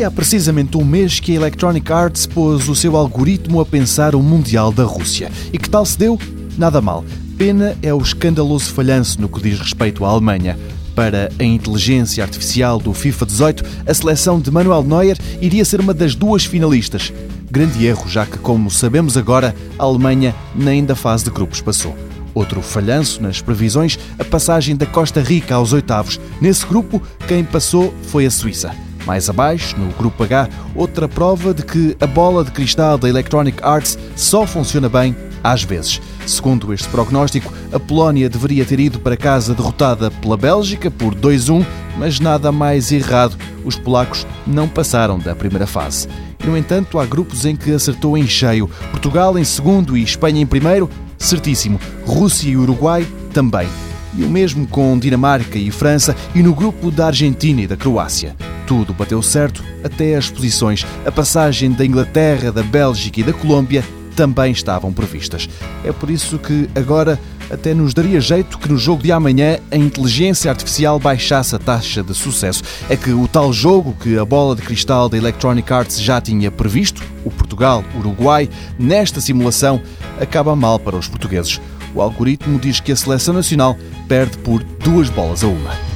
Foi há precisamente um mês que a Electronic Arts pôs o seu algoritmo a pensar o Mundial da Rússia. E que tal se deu? Nada mal. Pena é o escandaloso falhanço no que diz respeito à Alemanha. Para a inteligência artificial do FIFA 18, a seleção de Manuel Neuer iria ser uma das duas finalistas. Grande erro, já que, como sabemos agora, a Alemanha nem da fase de grupos passou. Outro falhanço nas previsões, a passagem da Costa Rica aos oitavos. Nesse grupo, quem passou foi a Suíça. Mais abaixo, no grupo H, outra prova de que a bola de cristal da Electronic Arts só funciona bem às vezes. Segundo este prognóstico, a Polónia deveria ter ido para casa derrotada pela Bélgica por 2-1, mas nada mais errado. Os polacos não passaram da primeira fase. No entanto, há grupos em que acertou em cheio. Portugal em segundo e Espanha em primeiro, certíssimo. Rússia e Uruguai também. E o mesmo com Dinamarca e França e no grupo da Argentina e da Croácia. Tudo bateu certo até as posições. A passagem da Inglaterra, da Bélgica e da Colômbia também estavam previstas. É por isso que agora até nos daria jeito que no jogo de amanhã a inteligência artificial baixasse a taxa de sucesso. É que o tal jogo que a bola de cristal da Electronic Arts já tinha previsto, o Portugal-Uruguai, nesta simulação acaba mal para os portugueses. O algoritmo diz que a seleção nacional perde por duas bolas a uma.